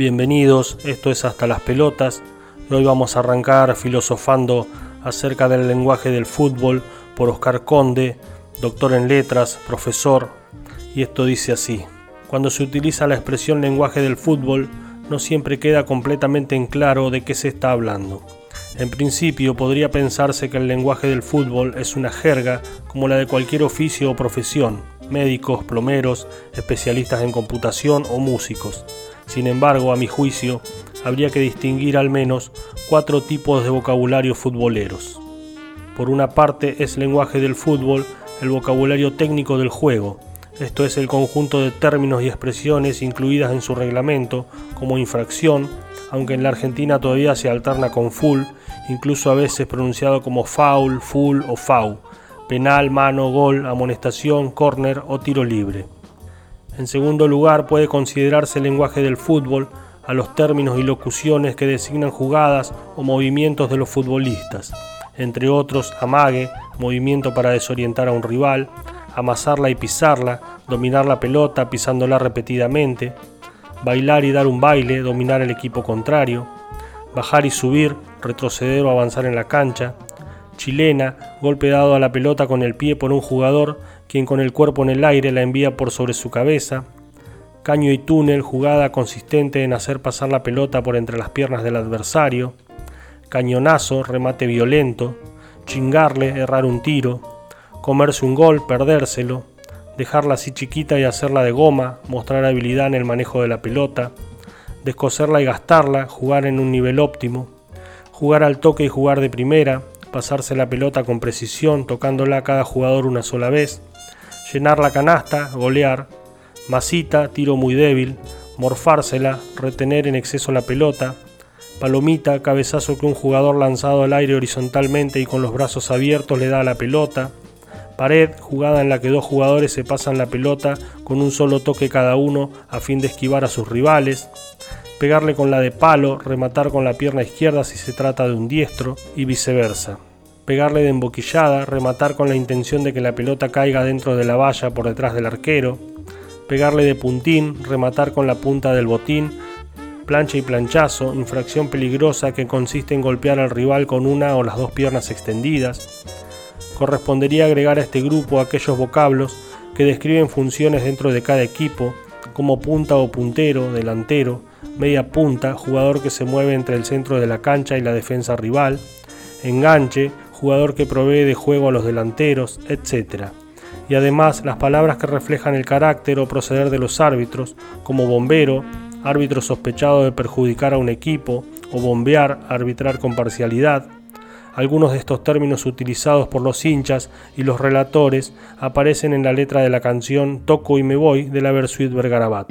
Bienvenidos, esto es Hasta las Pelotas hoy vamos a arrancar filosofando acerca del lenguaje del fútbol por Oscar Conde, doctor en letras, profesor, y esto dice así. Cuando se utiliza la expresión lenguaje del fútbol, no siempre queda completamente en claro de qué se está hablando. En principio podría pensarse que el lenguaje del fútbol es una jerga como la de cualquier oficio o profesión, médicos, plomeros, especialistas en computación o músicos. Sin embargo, a mi juicio, habría que distinguir al menos cuatro tipos de vocabulario futboleros. Por una parte es lenguaje del fútbol el vocabulario técnico del juego, esto es el conjunto de términos y expresiones incluidas en su reglamento como infracción, aunque en la Argentina todavía se alterna con full, incluso a veces pronunciado como foul, full o fau, penal, mano, gol, amonestación, córner o tiro libre. En segundo lugar, puede considerarse el lenguaje del fútbol a los términos y locuciones que designan jugadas o movimientos de los futbolistas, entre otros amague, movimiento para desorientar a un rival, amasarla y pisarla, dominar la pelota pisándola repetidamente, bailar y dar un baile, dominar el equipo contrario, bajar y subir, retroceder o avanzar en la cancha, chilena, golpe dado a la pelota con el pie por un jugador quien con el cuerpo en el aire la envía por sobre su cabeza, caño y túnel, jugada consistente en hacer pasar la pelota por entre las piernas del adversario, cañonazo, remate violento, chingarle, errar un tiro, comerse un gol, perdérselo, dejarla así chiquita y hacerla de goma, mostrar habilidad en el manejo de la pelota, descoserla y gastarla, jugar en un nivel óptimo, jugar al toque y jugar de primera, pasarse la pelota con precisión, tocándola a cada jugador una sola vez, llenar la canasta, golear, masita, tiro muy débil, morfársela, retener en exceso la pelota, palomita, cabezazo que un jugador lanzado al aire horizontalmente y con los brazos abiertos le da a la pelota, pared, jugada en la que dos jugadores se pasan la pelota con un solo toque cada uno a fin de esquivar a sus rivales, pegarle con la de palo, rematar con la pierna izquierda si se trata de un diestro y viceversa pegarle de emboquillada, rematar con la intención de que la pelota caiga dentro de la valla por detrás del arquero, pegarle de puntín, rematar con la punta del botín, plancha y planchazo, infracción peligrosa que consiste en golpear al rival con una o las dos piernas extendidas. Correspondería agregar a este grupo aquellos vocablos que describen funciones dentro de cada equipo, como punta o puntero, delantero, media punta, jugador que se mueve entre el centro de la cancha y la defensa rival, enganche, jugador que provee de juego a los delanteros, etc. Y además las palabras que reflejan el carácter o proceder de los árbitros, como bombero, árbitro sospechado de perjudicar a un equipo, o bombear, arbitrar con parcialidad. Algunos de estos términos utilizados por los hinchas y los relatores aparecen en la letra de la canción Toco y me voy de la Versuit Vergarabat.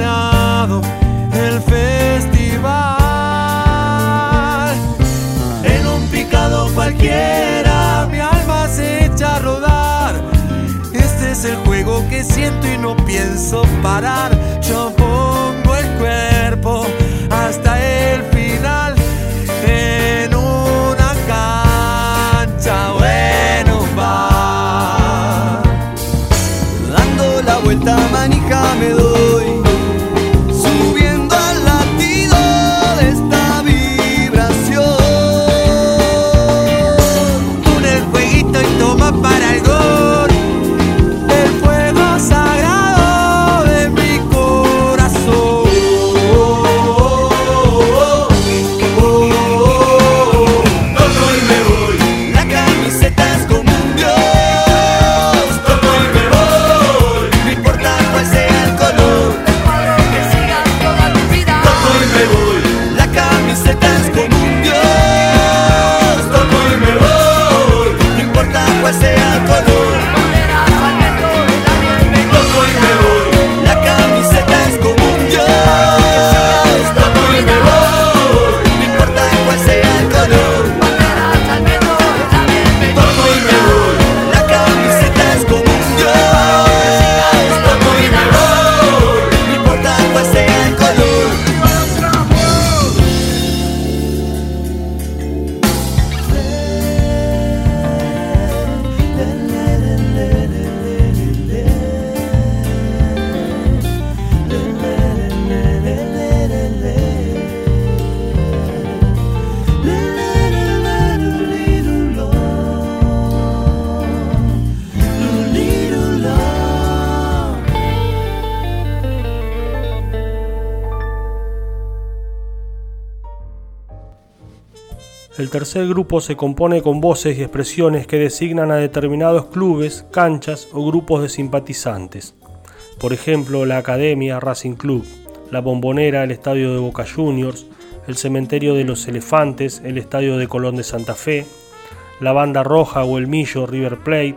el festival. En un picado cualquiera, mi alma se echa a rodar. Este es el juego que siento y no pienso parar. Yo pongo el cuerpo hasta el final tercer grupo se compone con voces y expresiones que designan a determinados clubes, canchas o grupos de simpatizantes. Por ejemplo, la Academia Racing Club, la Bombonera, el Estadio de Boca Juniors, el Cementerio de los Elefantes, el Estadio de Colón de Santa Fe, la Banda Roja o el Millo River Plate,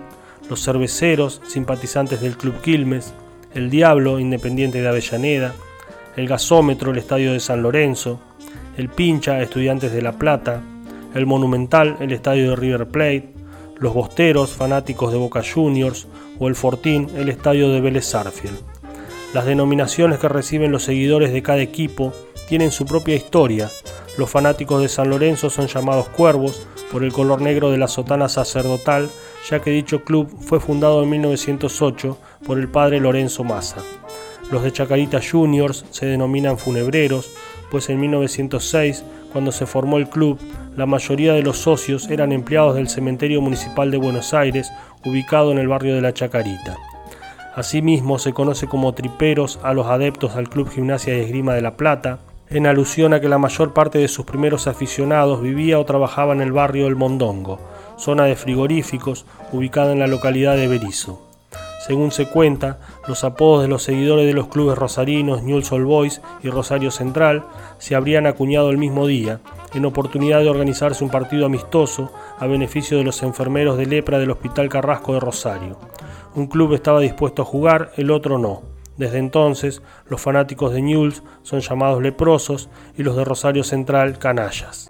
los Cerveceros, simpatizantes del Club Quilmes, el Diablo, Independiente de Avellaneda, el Gasómetro, el Estadio de San Lorenzo, el Pincha, Estudiantes de La Plata, el Monumental, el estadio de River Plate, los Bosteros, fanáticos de Boca Juniors, o el Fortín, el estadio de Vélez Sarfield. Las denominaciones que reciben los seguidores de cada equipo tienen su propia historia. Los fanáticos de San Lorenzo son llamados cuervos por el color negro de la sotana sacerdotal, ya que dicho club fue fundado en 1908 por el padre Lorenzo Massa. Los de Chacarita Juniors se denominan funebreros, pues en 1906, cuando se formó el club, la mayoría de los socios eran empleados del Cementerio Municipal de Buenos Aires, ubicado en el barrio de La Chacarita. Asimismo, se conoce como triperos a los adeptos al Club Gimnasia y Esgrima de La Plata, en alusión a que la mayor parte de sus primeros aficionados vivía o trabajaba en el barrio El Mondongo, zona de frigoríficos ubicada en la localidad de Berizo. Según se cuenta, los apodos de los seguidores de los clubes rosarinos Newell's Old Boys y Rosario Central se habrían acuñado el mismo día, en oportunidad de organizarse un partido amistoso a beneficio de los enfermeros de lepra del Hospital Carrasco de Rosario. Un club estaba dispuesto a jugar, el otro no. Desde entonces, los fanáticos de Newell's son llamados leprosos y los de Rosario Central canallas.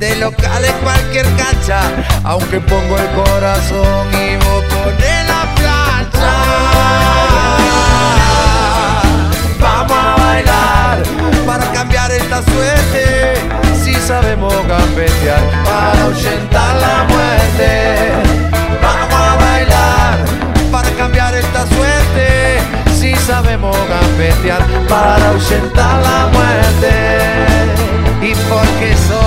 De locales cualquier cancha, aunque pongo el corazón y vos pones la plancha. Vamos a bailar para cambiar esta suerte, si sabemos gambetear para ahuyentar la muerte. Vamos a bailar para cambiar esta suerte, si sabemos gambetear para ahuyentar la muerte. Y porque soy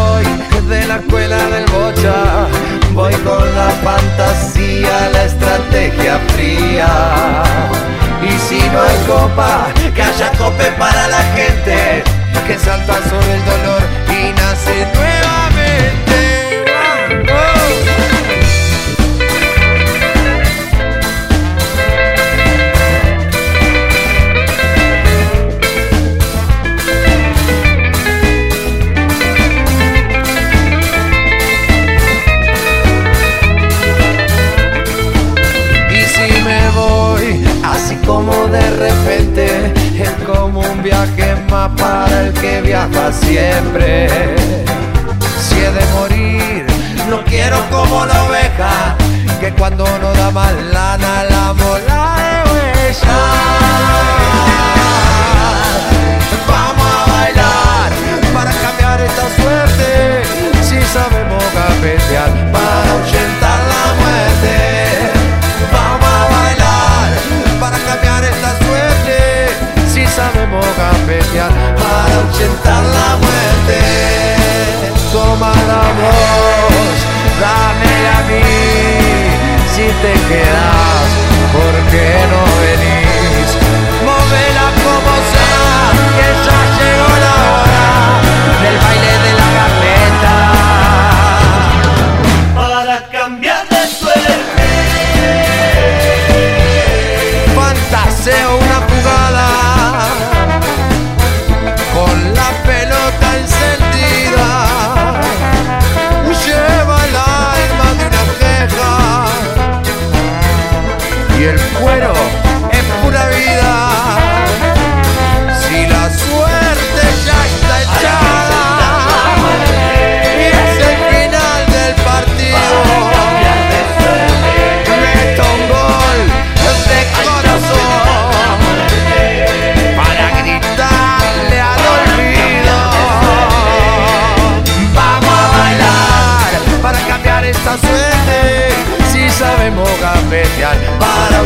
de la escuela del bocha. Voy con la fantasía, la estrategia fría. Y si no hay copa, que haya cope para la gente que salta sobre el dolor y nace nuevamente. Para el que viaja siempre. Si he de morir, no quiero como la oveja, que cuando no da más lana la mola de huella. Vamos a bailar para cambiar esta suerte, si sabemos cafetear para ahuyentar si sabemos para ahuyentar la muerte. Toma la voz, dame a mí, si te quedas, ¿por qué no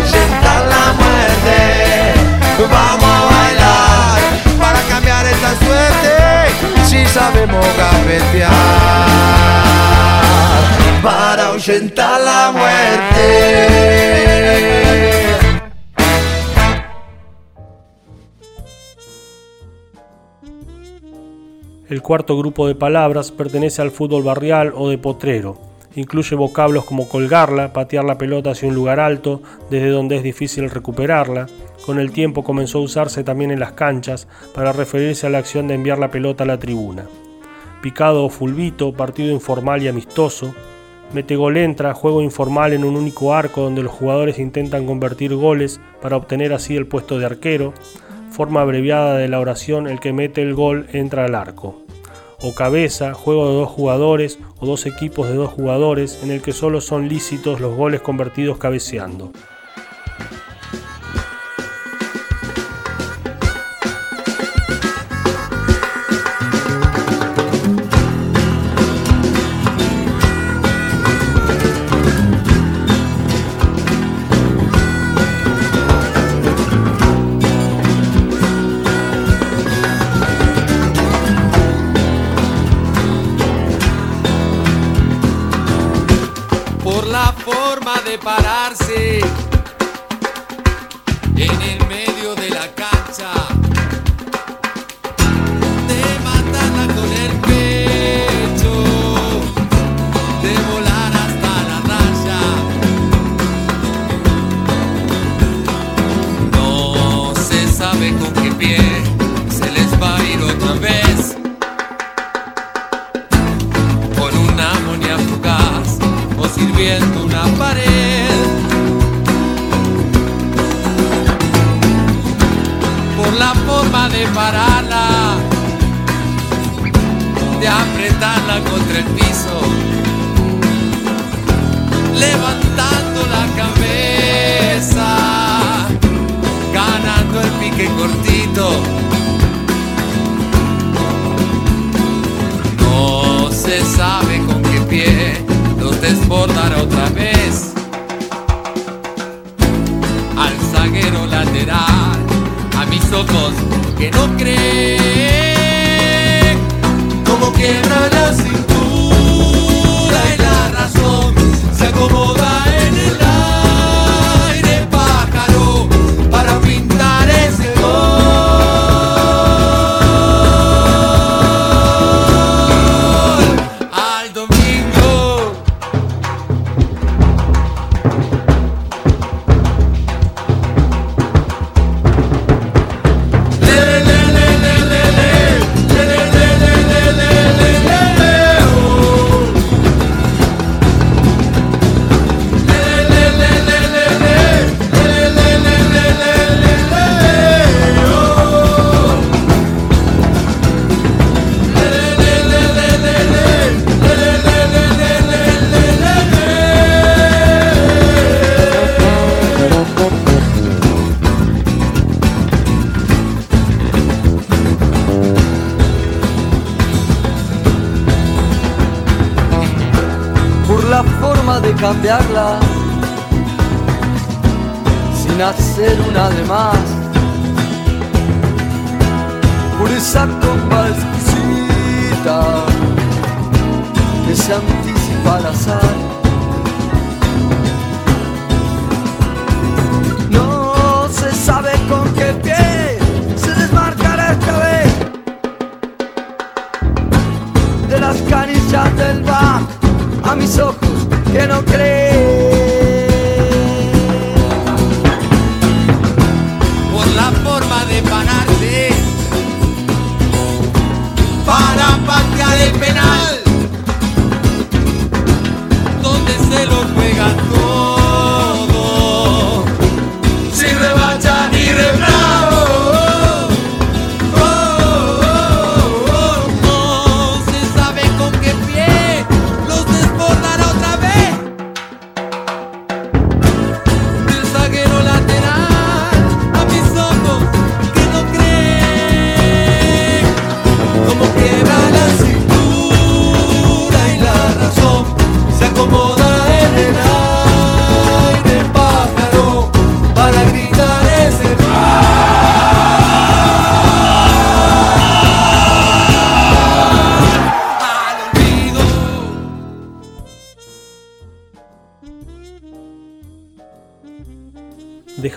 ahuyentar la muerte. Vamos a bailar para cambiar esta suerte. Si sabemos gambetear para ahuyentar la muerte. El cuarto grupo de palabras pertenece al fútbol barrial o de potrero Incluye vocablos como colgarla, patear la pelota hacia un lugar alto, desde donde es difícil recuperarla. Con el tiempo comenzó a usarse también en las canchas para referirse a la acción de enviar la pelota a la tribuna. Picado o fulbito, partido informal y amistoso. Metegol entra, juego informal en un único arco donde los jugadores intentan convertir goles para obtener así el puesto de arquero. Forma abreviada de la oración, el que mete el gol entra al arco o cabeza, juego de dos jugadores o dos equipos de dos jugadores en el que solo son lícitos los goles convertidos cabeceando.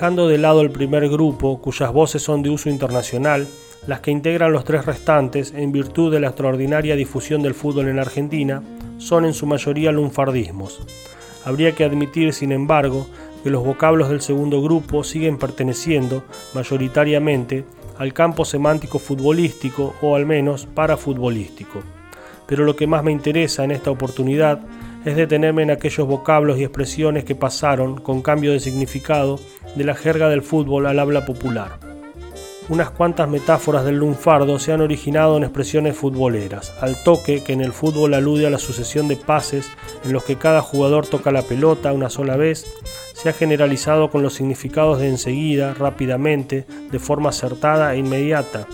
Dejando de lado el primer grupo, cuyas voces son de uso internacional, las que integran los tres restantes, en virtud de la extraordinaria difusión del fútbol en Argentina, son en su mayoría lunfardismos. Habría que admitir, sin embargo, que los vocablos del segundo grupo siguen perteneciendo, mayoritariamente, al campo semántico futbolístico o al menos parafutbolístico. Pero lo que más me interesa en esta oportunidad es detenerme en aquellos vocablos y expresiones que pasaron, con cambio de significado, de la jerga del fútbol al habla popular. Unas cuantas metáforas del lunfardo se han originado en expresiones futboleras, al toque que en el fútbol alude a la sucesión de pases en los que cada jugador toca la pelota una sola vez, se ha generalizado con los significados de enseguida, rápidamente, de forma acertada e inmediata.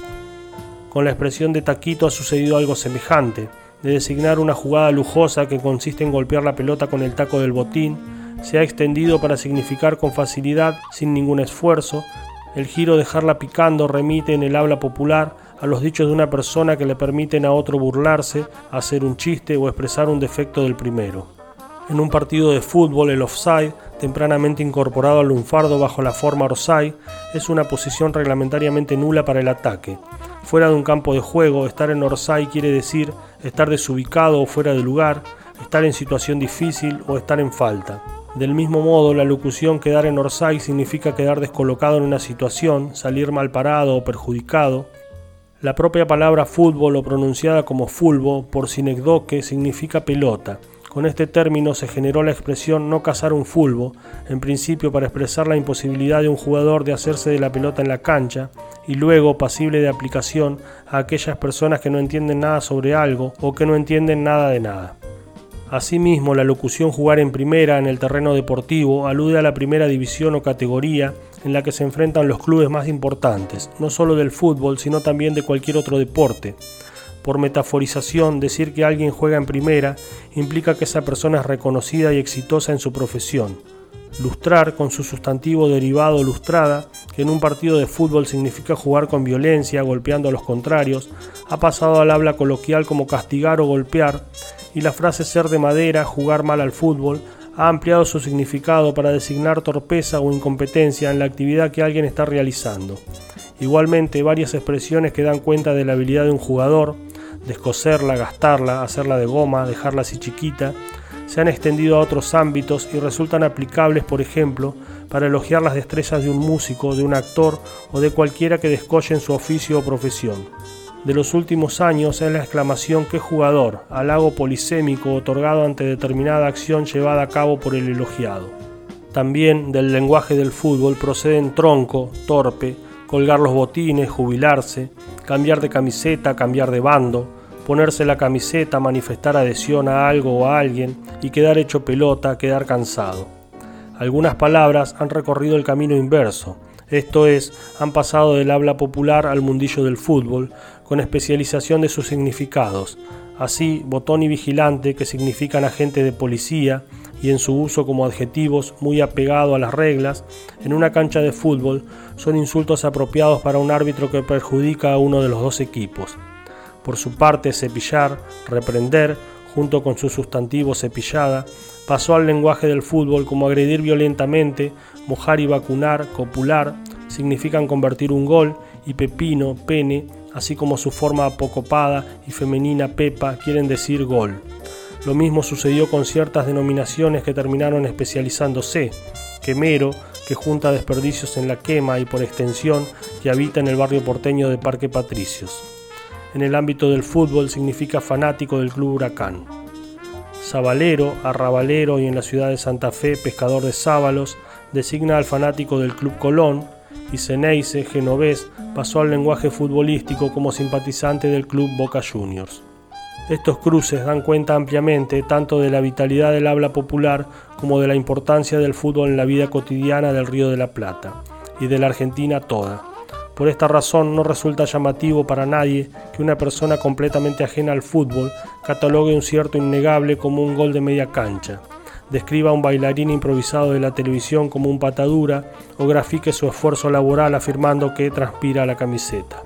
Con la expresión de taquito ha sucedido algo semejante, de designar una jugada lujosa que consiste en golpear la pelota con el taco del botín, se ha extendido para significar con facilidad, sin ningún esfuerzo, el giro dejarla picando remite en el habla popular a los dichos de una persona que le permiten a otro burlarse, hacer un chiste o expresar un defecto del primero. En un partido de fútbol, el offside, tempranamente incorporado al lunfardo bajo la forma orsay, es una posición reglamentariamente nula para el ataque. Fuera de un campo de juego, estar en orsay quiere decir estar desubicado o fuera de lugar, estar en situación difícil o estar en falta. Del mismo modo, la locución quedar en Orsay significa quedar descolocado en una situación, salir mal parado o perjudicado. La propia palabra fútbol o pronunciada como fulbo por sinecdoque significa pelota. Con este término se generó la expresión no cazar un fulbo, en principio para expresar la imposibilidad de un jugador de hacerse de la pelota en la cancha, y luego pasible de aplicación a aquellas personas que no entienden nada sobre algo o que no entienden nada de nada. Asimismo, la locución jugar en primera en el terreno deportivo alude a la primera división o categoría en la que se enfrentan los clubes más importantes, no solo del fútbol, sino también de cualquier otro deporte. Por metaforización, decir que alguien juega en primera implica que esa persona es reconocida y exitosa en su profesión. Lustrar, con su sustantivo derivado lustrada, que en un partido de fútbol significa jugar con violencia, golpeando a los contrarios, ha pasado al habla coloquial como castigar o golpear, y la frase ser de madera, jugar mal al fútbol, ha ampliado su significado para designar torpeza o incompetencia en la actividad que alguien está realizando. Igualmente, varias expresiones que dan cuenta de la habilidad de un jugador, descoserla, gastarla, hacerla de goma, dejarla así chiquita, se han extendido a otros ámbitos y resultan aplicables, por ejemplo, para elogiar las destrezas de un músico, de un actor o de cualquiera que descolle en su oficio o profesión de los últimos años es la exclamación que jugador, halago polisémico otorgado ante determinada acción llevada a cabo por el elogiado. También del lenguaje del fútbol proceden tronco, torpe, colgar los botines, jubilarse, cambiar de camiseta, cambiar de bando, ponerse la camiseta, manifestar adhesión a algo o a alguien y quedar hecho pelota, quedar cansado. Algunas palabras han recorrido el camino inverso, esto es, han pasado del habla popular al mundillo del fútbol, con especialización de sus significados. Así, botón y vigilante, que significan agente de policía, y en su uso como adjetivos muy apegado a las reglas, en una cancha de fútbol son insultos apropiados para un árbitro que perjudica a uno de los dos equipos. Por su parte, cepillar, reprender, junto con su sustantivo cepillada, pasó al lenguaje del fútbol como agredir violentamente, mojar y vacunar, copular, significan convertir un gol, y pepino, pene, así como su forma apocopada y femenina pepa, quieren decir gol. Lo mismo sucedió con ciertas denominaciones que terminaron especializándose, quemero, que junta desperdicios en la quema y por extensión que habita en el barrio porteño de Parque Patricios. En el ámbito del fútbol significa fanático del club Huracán. Sabalero, arrabalero y en la ciudad de Santa Fe pescador de sábalos, designa al fanático del Club Colón, y Ceneice, genovés, pasó al lenguaje futbolístico como simpatizante del club Boca Juniors. Estos cruces dan cuenta ampliamente tanto de la vitalidad del habla popular como de la importancia del fútbol en la vida cotidiana del Río de la Plata y de la Argentina toda. Por esta razón no resulta llamativo para nadie que una persona completamente ajena al fútbol catalogue un cierto innegable como un gol de media cancha describa a un bailarín improvisado de la televisión como un patadura o grafique su esfuerzo laboral afirmando que transpira la camiseta.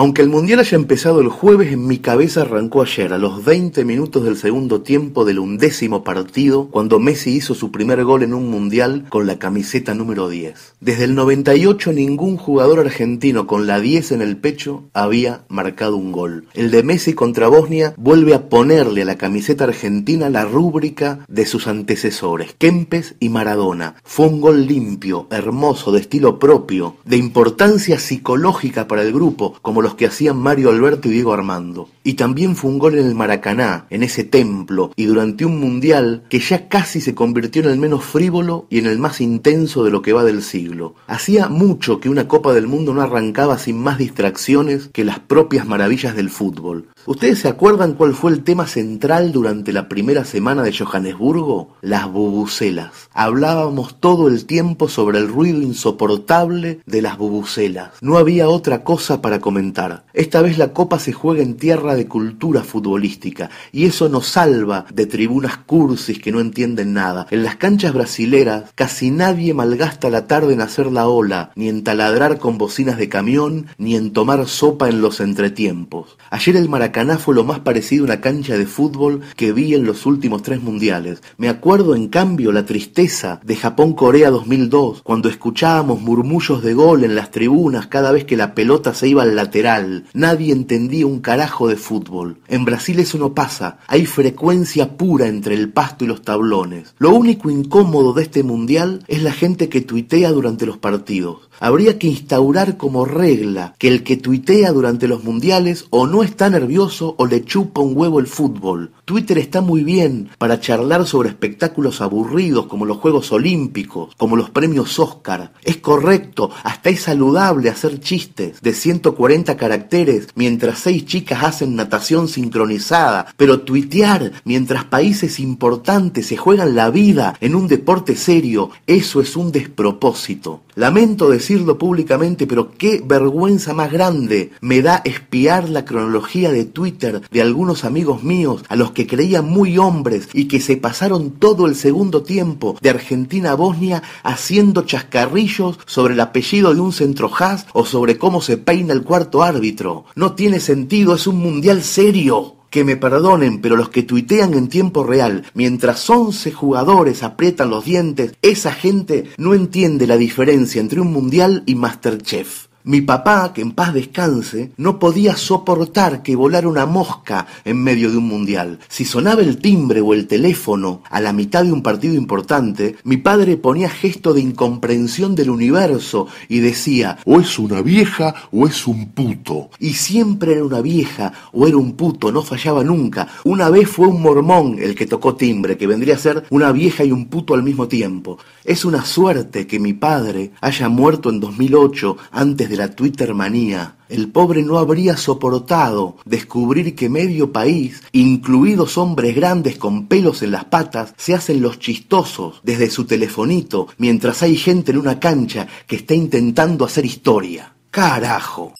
Aunque el Mundial haya empezado el jueves, en mi cabeza arrancó ayer, a los 20 minutos del segundo tiempo del undécimo partido, cuando Messi hizo su primer gol en un Mundial con la camiseta número 10. Desde el 98 ningún jugador argentino con la 10 en el pecho había marcado un gol. El de Messi contra Bosnia vuelve a ponerle a la camiseta argentina la rúbrica de sus antecesores, Kempes y Maradona. Fue un gol limpio, hermoso, de estilo propio, de importancia psicológica para el grupo, como los que hacían Mario Alberto y Diego Armando. Y también fue un gol en el Maracaná, en ese templo, y durante un mundial que ya casi se convirtió en el menos frívolo y en el más intenso de lo que va del siglo. Hacía mucho que una Copa del Mundo no arrancaba sin más distracciones que las propias maravillas del fútbol. ¿Ustedes se acuerdan cuál fue el tema central durante la primera semana de Johannesburgo? Las bubucelas. Hablábamos todo el tiempo sobre el ruido insoportable de las bubucelas. No había otra cosa para comentar. Esta vez la copa se juega en tierra de cultura futbolística y eso nos salva de tribunas cursis que no entienden nada. En las canchas brasileras casi nadie malgasta la tarde en hacer la ola, ni en taladrar con bocinas de camión, ni en tomar sopa en los entretiempos. Ayer el Maracaná fue lo más parecido a una cancha de fútbol que vi en los últimos tres mundiales. Me acuerdo en cambio la tristeza de Japón-Corea 2002, cuando escuchábamos murmullos de gol en las tribunas cada vez que la pelota se iba al lateral. Nadie entendía un carajo de fútbol. En Brasil eso no pasa, hay frecuencia pura entre el pasto y los tablones. Lo único incómodo de este mundial es la gente que tuitea durante los partidos. Habría que instaurar como regla que el que tuitea durante los mundiales o no está nervioso o le chupa un huevo el fútbol. Twitter está muy bien para charlar sobre espectáculos aburridos como los Juegos Olímpicos, como los premios Oscar. Es correcto, hasta es saludable hacer chistes de 140 caracteres mientras seis chicas hacen natación sincronizada, pero tuitear mientras países importantes se juegan la vida en un deporte serio, eso es un despropósito. Lamento decirlo públicamente, pero qué vergüenza más grande me da espiar la cronología de Twitter de algunos amigos míos a los que creían muy hombres y que se pasaron todo el segundo tiempo de Argentina a Bosnia haciendo chascarrillos sobre el apellido de un centrojaz o sobre cómo se peina el cuarto árbitro. No tiene sentido, es un mundial serio. Que me perdonen, pero los que tuitean en tiempo real, mientras 11 jugadores aprietan los dientes, esa gente no entiende la diferencia entre un mundial y Masterchef. Mi papá, que en paz descanse, no podía soportar que volara una mosca en medio de un mundial. Si sonaba el timbre o el teléfono a la mitad de un partido importante, mi padre ponía gesto de incomprensión del universo y decía, o es una vieja o es un puto. Y siempre era una vieja o era un puto, no fallaba nunca. Una vez fue un mormón el que tocó timbre, que vendría a ser una vieja y un puto al mismo tiempo. Es una suerte que mi padre haya muerto en 2008 antes de la Twitter manía, el pobre no habría soportado descubrir que medio país, incluidos hombres grandes con pelos en las patas, se hacen los chistosos desde su telefonito mientras hay gente en una cancha que está intentando hacer historia. Carajo.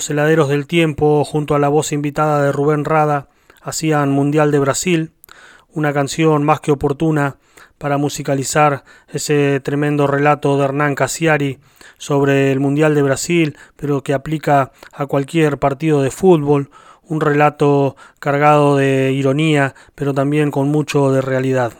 Los heladeros del tiempo, junto a la voz invitada de Rubén Rada, hacían Mundial de Brasil, una canción más que oportuna para musicalizar ese tremendo relato de Hernán Casiari sobre el Mundial de Brasil, pero que aplica a cualquier partido de fútbol, un relato cargado de ironía, pero también con mucho de realidad.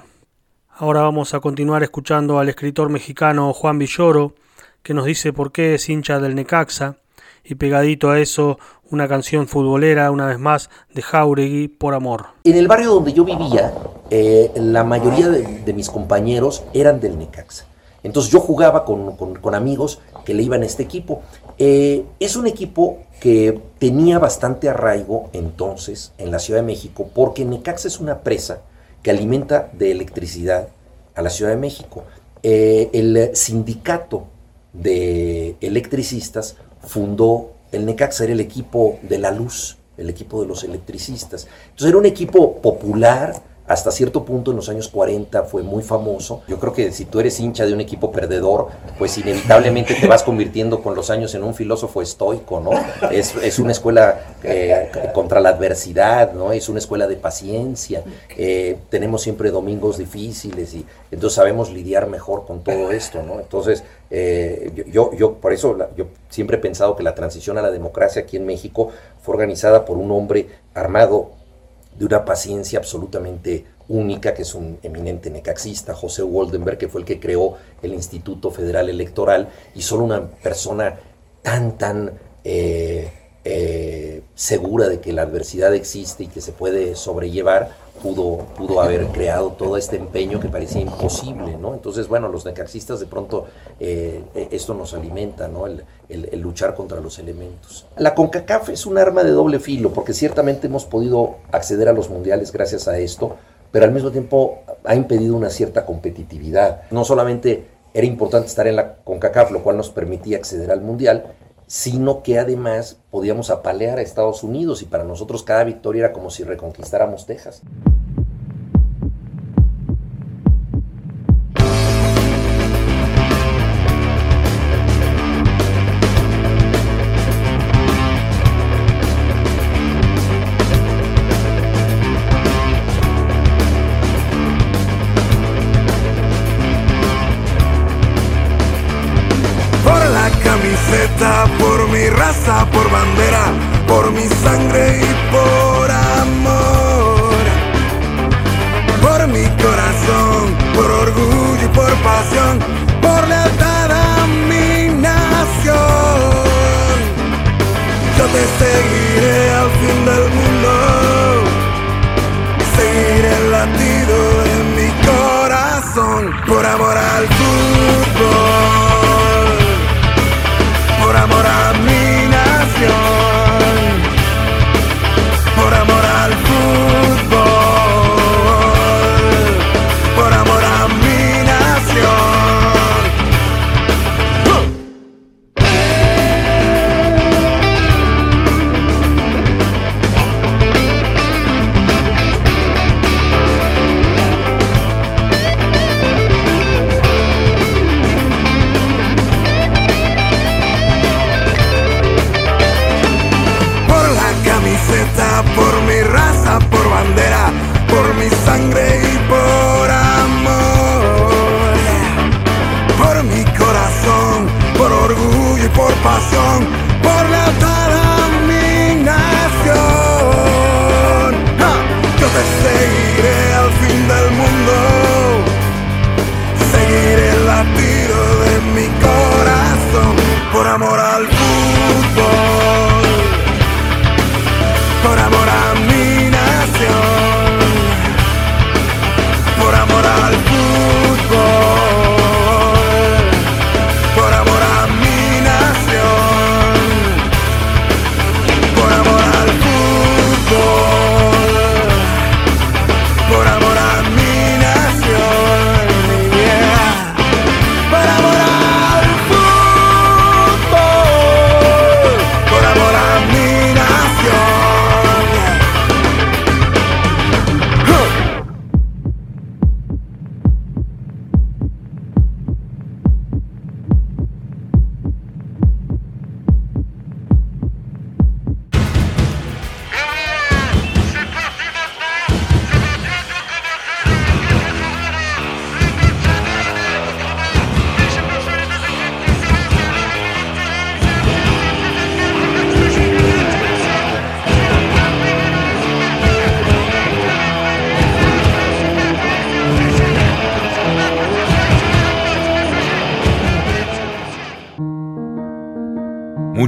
Ahora vamos a continuar escuchando al escritor mexicano Juan Villoro, que nos dice por qué es hincha del Necaxa, y pegadito a eso una canción futbolera, una vez más, de Jauregui, por amor. En el barrio donde yo vivía, eh, la mayoría de, mis compañeros eran del Necaxa. Entonces yo jugaba con, amigos que le iban a este equipo. Eh, es un equipo que tenía bastante arraigo entonces en la Ciudad de México, porque Necaxa es una presa que alimenta de electricidad a la Ciudad de México. Eh, el sindicato de electricistas fundó el Necaxa, era el equipo de la luz, el equipo de los electricistas. Entonces era un equipo popular, hasta cierto punto en los años 40 fue muy famoso. Yo creo que si tú eres hincha de un equipo perdedor, pues inevitablemente te vas convirtiendo con los años en un filósofo estoico, ¿no? Es, una escuela eh, contra la adversidad, ¿no? Es una escuela de paciencia. Eh, tenemos siempre domingos difíciles y entonces sabemos lidiar mejor con todo esto, ¿no? Entonces, eh, yo, yo, por eso yo siempre he pensado que la transición a la democracia aquí en México fue organizada por un hombre armado de una paciencia absolutamente única, que es un eminente necaxista, José Waldenberg, que fue el que creó el Instituto Federal Electoral, y solo una persona tan, tan eh, eh, segura de que la adversidad existe y que se puede sobrellevar, pudo, pudo haber creado todo este empeño que parecía imposible, ¿no? Entonces, bueno, los necaxistas de pronto eh, esto nos alimenta, ¿no? El, luchar contra los elementos. La CONCACAF es un arma de doble filo, porque ciertamente hemos podido acceder a los mundiales gracias a esto, pero al mismo tiempo ha impedido una cierta competitividad. No solamente era importante estar en la CONCACAF, lo cual nos permitía acceder al mundial, sino que además podíamos apalear a Estados Unidos y para nosotros cada victoria era como si reconquistáramos Texas.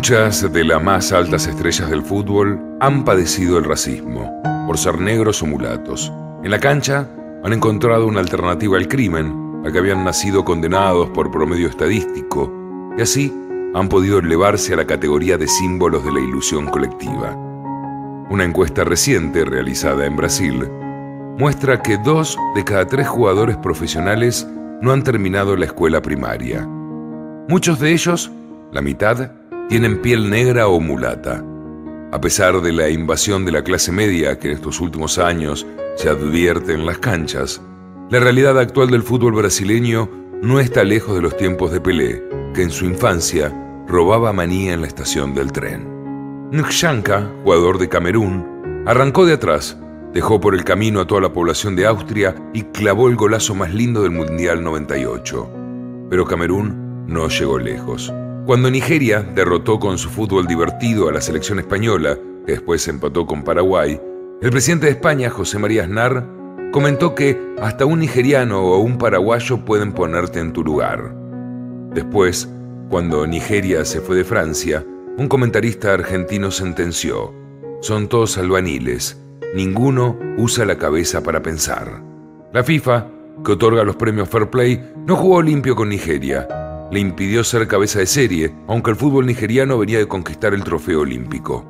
Muchas de las más altas estrellas del fútbol han padecido el racismo, por ser negros o mulatos. En la cancha han encontrado una alternativa al crimen, a que habían nacido condenados por promedio estadístico, y así han podido elevarse a la categoría de símbolos de la ilusión colectiva. Una encuesta reciente realizada en Brasil muestra que dos de cada tres jugadores profesionales no han terminado la escuela primaria. Muchos de ellos, la mitad, tienen piel negra o mulata. A pesar de la invasión de la clase media que en estos últimos años se advierte en las canchas, la realidad actual del fútbol brasileño no está lejos de los tiempos de Pelé, que en su infancia robaba manía en la estación del tren. Nkshanka, jugador de Camerún, arrancó de atrás, dejó por el camino a toda la población de Austria y clavó el golazo más lindo del Mundial 98. Pero Camerún no llegó lejos. Cuando Nigeria derrotó con su fútbol divertido a la selección española, que después empató con Paraguay, el presidente de España, José María Aznar, comentó que hasta un nigeriano o un paraguayo pueden ponerte en tu lugar. Después, cuando Nigeria se fue de Francia, un comentarista argentino sentenció, son todos albaniles, ninguno usa la cabeza para pensar. La FIFA, que otorga los premios Fair Play, no jugó limpio con Nigeria, le impidió ser cabeza de serie, aunque el fútbol nigeriano venía de conquistar el trofeo olímpico.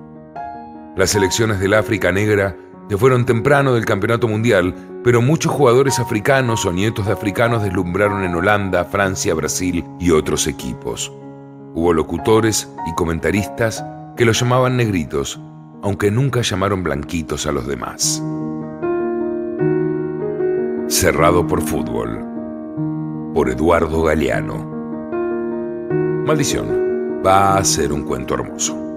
Las selecciones del África Negra se fueron temprano del campeonato mundial, pero muchos jugadores africanos o nietos de africanos deslumbraron en Holanda, Francia, Brasil y otros equipos. Hubo locutores y comentaristas que los llamaban negritos, aunque nunca llamaron blanquitos a los demás. Cerrado por fútbol. Por Eduardo Galeano. Maldición, va a ser un cuento hermoso.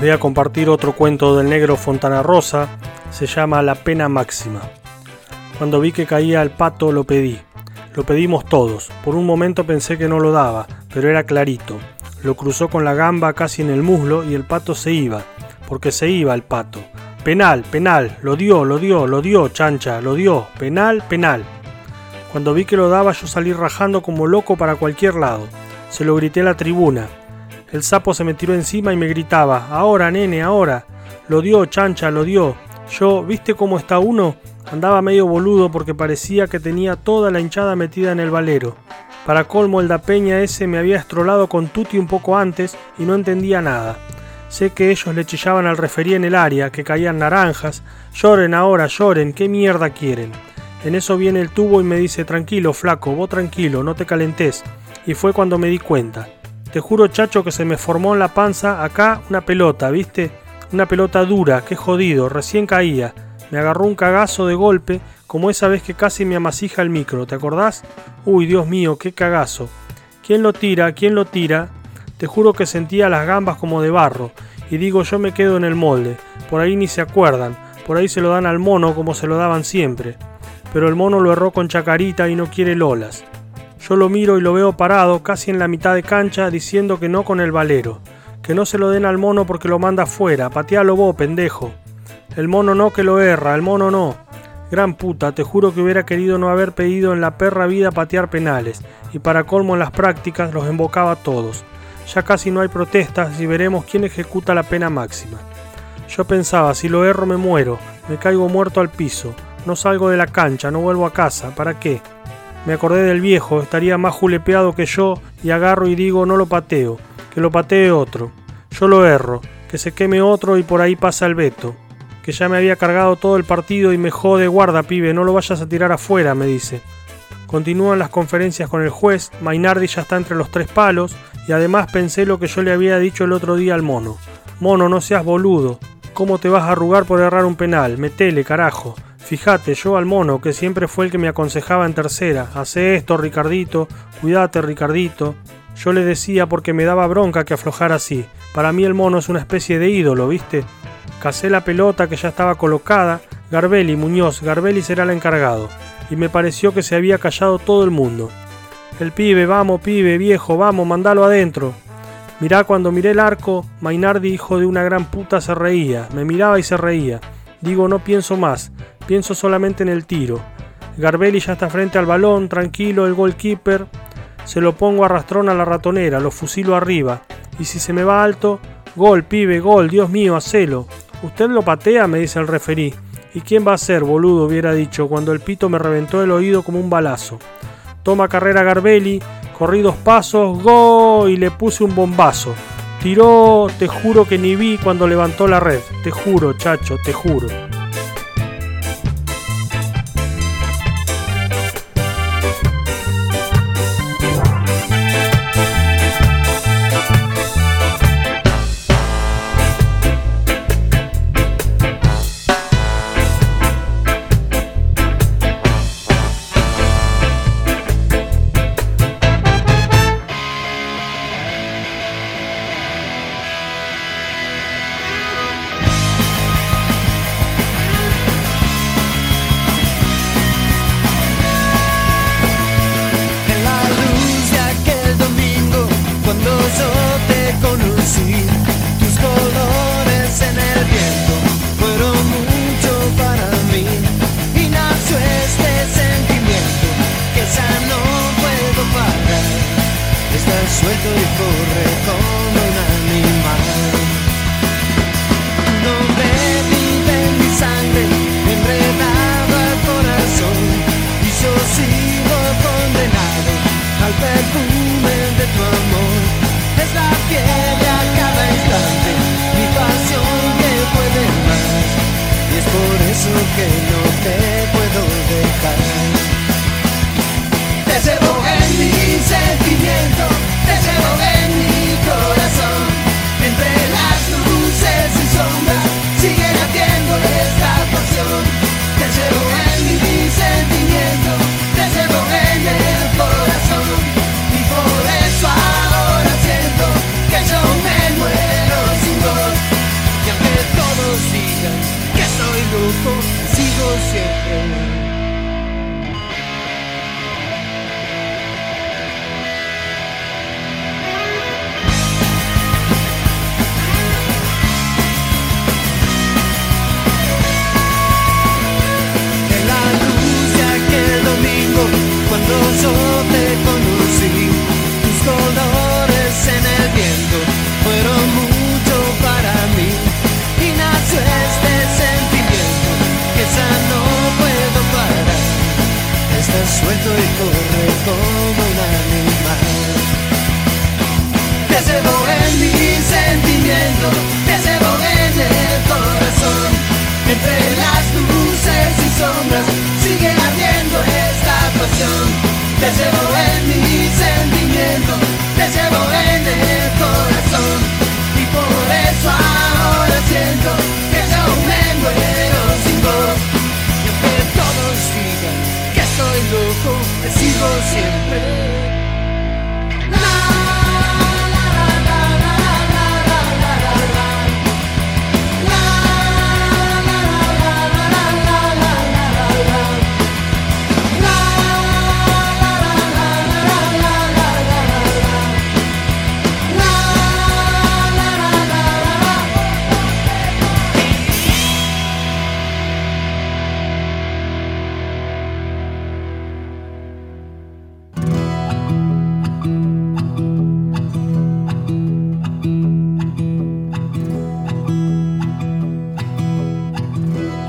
Voy a compartir otro cuento del negro Fontana Rosa, se llama La pena máxima. Cuando vi que caía el pato lo pedí. Lo pedimos todos. Por un momento pensé que no lo daba, pero era clarito. Lo cruzó con la gamba casi en el muslo y el pato se iba, porque se iba el pato. Penal, penal, lo dio, lo dio, lo dio, chancha, lo dio, penal, penal. Cuando vi que lo daba yo salí rajando como loco para cualquier lado. Se lo grité a la tribuna. El sapo se me tiró encima y me gritaba, ahora, nene, ahora. Lo dio, chancha, lo dio. Yo, ¿viste cómo está uno? Andaba medio boludo porque parecía que tenía toda la hinchada metida en el valero. Para colmo el da Peña ese me había estrolado con Tuti un poco antes y no entendía nada. Sé que ellos le chillaban al referí en el área, que caían naranjas. Lloren ahora, lloren, ¿qué mierda quieren? En eso viene el tubo y me dice, tranquilo, flaco, vos tranquilo, no te calentes. Y fue cuando me di cuenta. Te juro, chacho, que se me formó en la panza acá una pelota, ¿viste? Una pelota dura, qué jodido, recién caía. Me agarró un cagazo de golpe, como esa vez que casi me amasija el micro, ¿te acordás? Uy, Dios mío, qué cagazo. ¿Quién lo tira? ¿Quién lo tira? Te juro que sentía las gambas como de barro, y digo yo me quedo en el molde. Por ahí ni se acuerdan, por ahí se lo dan al mono como se lo daban siempre. Pero el mono lo erró con chacarita y no quiere lolas. Yo lo miro y lo veo parado casi en la mitad de cancha diciendo que no con el valero, que no se lo den al mono porque lo manda afuera, patealo vos, pendejo. El mono no que lo erra, el mono no. Gran puta, te juro que hubiera querido no haber pedido en la perra vida patear penales, y para colmo en las prácticas los embocaba a todos. Ya casi no hay protestas y veremos quién ejecuta la pena máxima. Yo pensaba, si lo erro me muero, me caigo muerto al piso, no salgo de la cancha, no vuelvo a casa, ¿para qué? Me acordé del viejo, estaría más julepeado que yo y agarro y digo no lo pateo, que lo patee otro. Yo lo erro, que se queme otro y por ahí pasa el veto. Que ya me había cargado todo el partido y me jode, guarda pibe, no lo vayas a tirar afuera, me dice. Continúan las conferencias con el juez, Mainardi ya está entre los tres palos y además pensé lo que yo le había dicho el otro día al mono. Mono, no seas boludo. ¿Cómo te vas a arrugar por errar un penal? Metele, carajo. Fíjate, yo al mono, que siempre fue el que me aconsejaba en tercera, hace esto, Ricardito, cuídate, Ricardito. Yo le decía porque me daba bronca que aflojara así. Para mí el mono es una especie de ídolo, ¿viste? Casé la pelota que ya estaba colocada. Garbelli, Muñoz, Garbelli será el encargado. Y me pareció que se había callado todo el mundo. El pibe, vamos, pibe, viejo, vamos, mandalo adentro. Mirá, cuando miré el arco, Mainardi, hijo de una gran puta, se reía. Me miraba y se reía. Digo, no pienso más. Pienso solamente en el tiro. Garbelli ya está frente al balón, tranquilo, el goalkeeper. Se lo pongo a rastrón a la ratonera, lo fusilo arriba. Y si se me va alto, gol, pibe, gol, Dios mío, hacelo. ¿Usted lo patea? me dice el referí. ¿Y quién va a ser, boludo? hubiera dicho, cuando el pito me reventó el oído como un balazo. Toma carrera Garbelli, corrí dos pasos, go y le puse un bombazo. Tiró, te juro que ni vi cuando levantó la red. Te juro, chacho, te juro.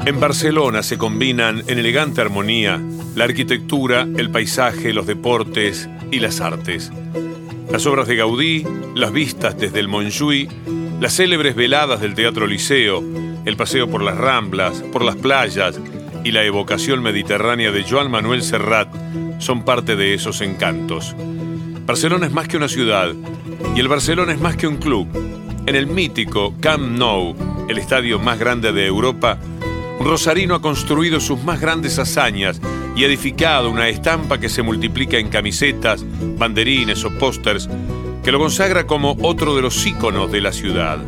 En Barcelona se combinan en elegante armonía la arquitectura, el paisaje, los deportes y las artes. Las obras de Gaudí, las vistas desde el Montjuïc, las célebres veladas del Teatro Liceo, el paseo por las ramblas, por las playas y la evocación mediterránea de Joan Manuel Serrat son parte de esos encantos. Barcelona es más que una ciudad y el Barcelona es más que un club. En el mítico Camp Nou, el estadio más grande de Europa, Rosarino ha construido sus más grandes hazañas y edificado una estampa que se multiplica en camisetas, banderines o pósters, que lo consagra como otro de los íconos de la ciudad.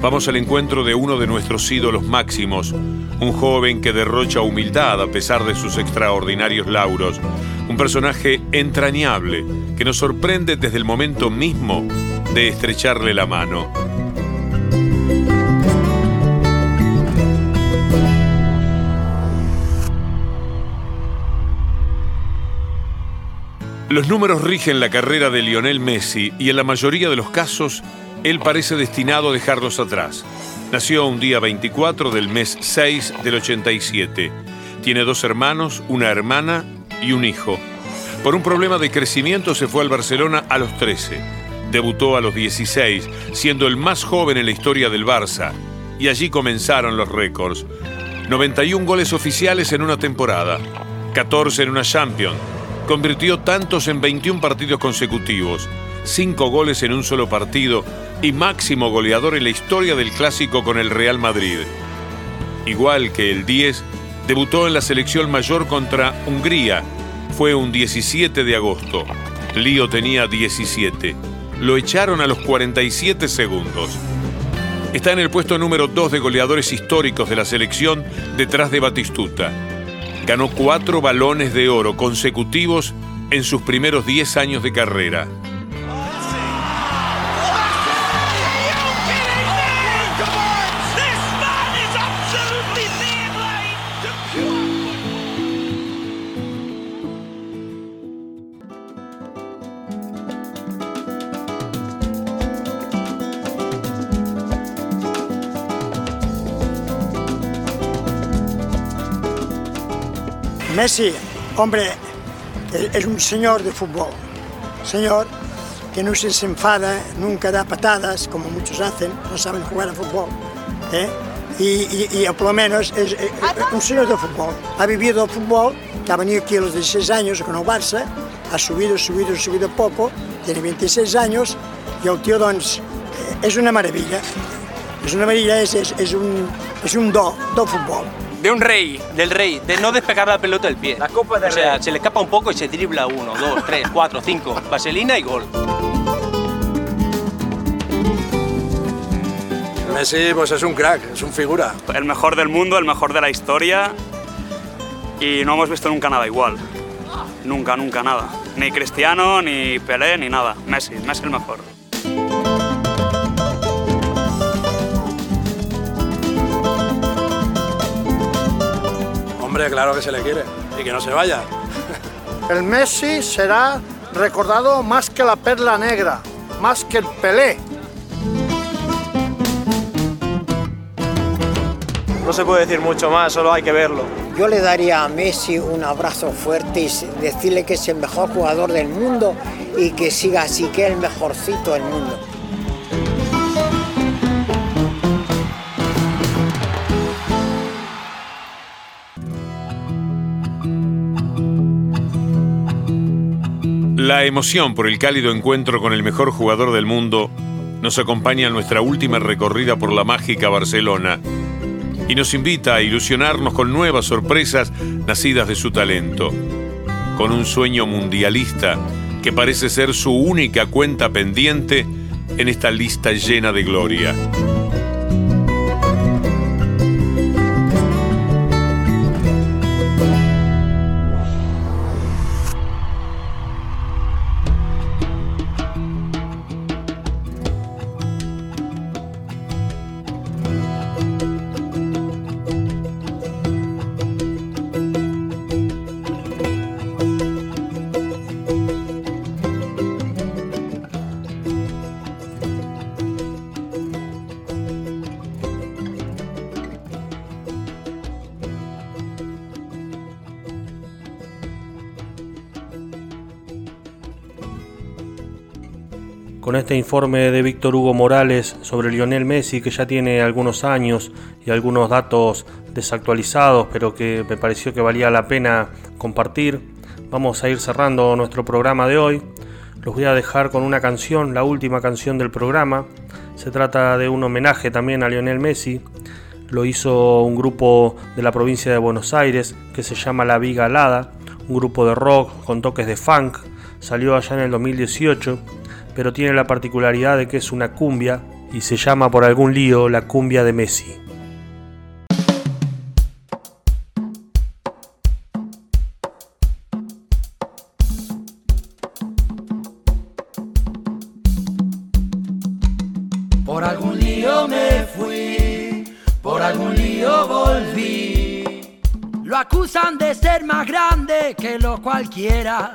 Vamos al encuentro de uno de nuestros ídolos máximos, un joven que derrocha humildad a pesar de sus extraordinarios lauros, un personaje entrañable que nos sorprende desde el momento mismo de estrecharle la mano. Los números rigen la carrera de Lionel Messi y en la mayoría de los casos él parece destinado a dejarlos atrás. Nació un día 24 del mes 6 del 87. Tiene dos hermanos, una hermana y un hijo. Por un problema de crecimiento se fue al Barcelona a los 13. Debutó a los 16, siendo el más joven en la historia del Barça. Y allí comenzaron los récords. 91 goles oficiales en una temporada, 14 en una Champions. Convirtió tantos en 21 partidos consecutivos, 5 goles en un solo partido y máximo goleador en la historia del clásico con el Real Madrid. Igual que el 10, debutó en la selección mayor contra Hungría. Fue un 17 de agosto. Lío tenía 17. Lo echaron a los 47 segundos. Está en el puesto número 2 de goleadores históricos de la selección detrás de Batistuta. Ganó cuatro balones de oro consecutivos en sus primeros 10 años de carrera. Messi, hombre, es un señor de fútbol. Señor que no se enfada, nunca da patadas, como muchos hacen, no saben jugar a fútbol. ¿eh? Y, por lo menos es, un señor de fútbol. Ha vivido fútbol, que ha venido aquí a los 16 años con el Barça, ha subido, subido, subido poco, tiene 26 años, y el tío doncs, eh, es una maravilla. Es una maravilla, es, es, un, es un do, do fútbol de un rey, del rey, de no despegar la pelota del pie. La copa de O sea, se le escapa un poco y se dribla uno, dos, tres, cuatro, cinco. Vaselina y gol. Messi pues es un crack, es un figura. El mejor del mundo, el mejor de la historia y no hemos visto nunca nada igual. Nunca, nunca nada. Ni Cristiano, ni Pelé, ni nada. Messi, Messi el mejor. Hombre, claro que se le quiere y que no se vaya. El Messi será recordado más que la perla negra, más que el Pelé. No se puede decir mucho más, solo hay que verlo. Yo le daría a Messi un abrazo fuerte y decirle que es el mejor jugador del mundo y que siga así, que es el mejorcito del mundo. La emoción por el cálido encuentro con el mejor jugador del mundo nos acompaña en nuestra última recorrida por la mágica Barcelona y nos invita a ilusionarnos con nuevas sorpresas nacidas de su talento, con un sueño mundialista que parece ser su única cuenta pendiente en esta lista llena de gloria. Este informe de Víctor Hugo Morales sobre Lionel Messi, que ya tiene algunos años y algunos datos desactualizados, pero que me pareció que valía la pena compartir. Vamos a ir cerrando nuestro programa de hoy. Los voy a dejar con una canción, la última canción del programa. Se trata de un homenaje también a Lionel Messi. Lo hizo un grupo de la provincia de Buenos Aires que se llama La Viga Alada, un grupo de rock con toques de funk. Salió allá en el 2018 pero tiene la particularidad de que es una cumbia y se llama por algún lío la cumbia de Messi. Por algún lío me fui, por algún lío volví. Lo acusan de ser más grande que lo cualquiera.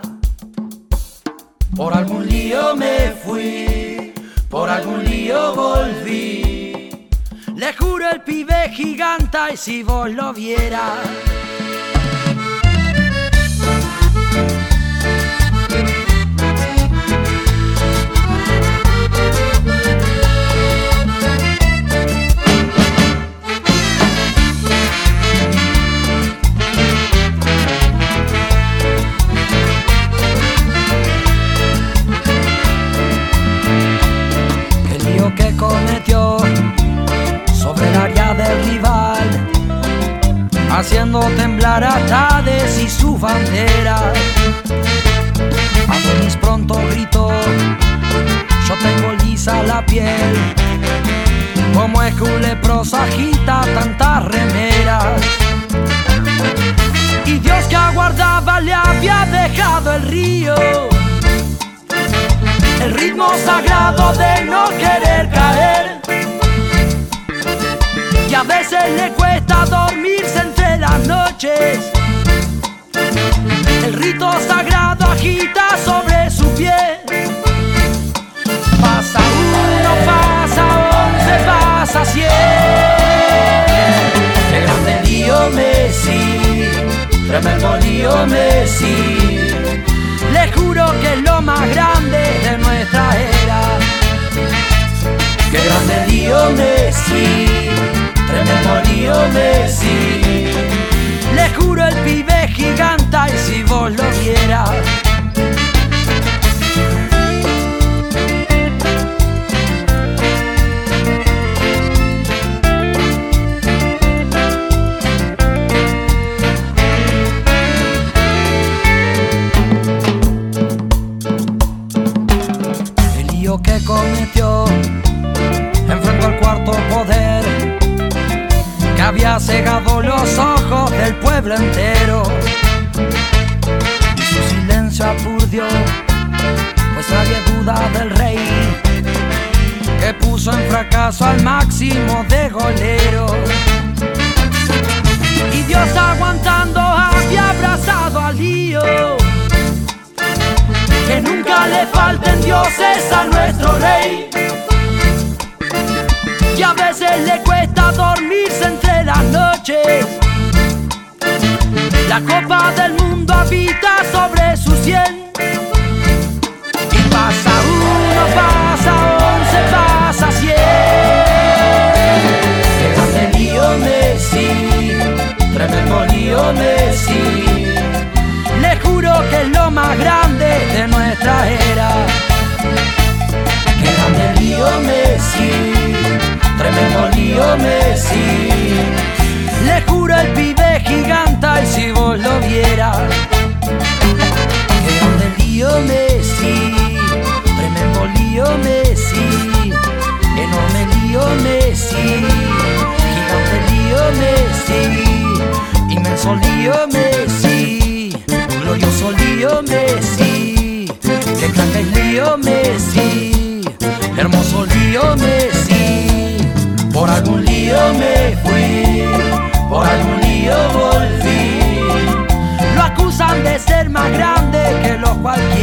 Si vos lo vieras. El rito sagrado agita sobre su piel. Pasa uno, pasa once, pasa cien. Qué grande lío Messi, tremendo lío Messi. El pibe giganta y si vos lo vieras. Al máximo de golero. Y Dios aguantando había abrazado al lío que nunca le falten dioses a nuestro rey. Y a veces le cuesta dormirse entre las noches. La copa del mundo habita sobre su sien. Más grande de nuestra era. Qué grande lío Messi, tremendo lío Messi. Le juro el pibe giganta y si vos lo vieras. Qué grande lío Messi, tremendo lío Messi. Enorme lío Messi, gigante lío Messi. más grande que los cualquiera.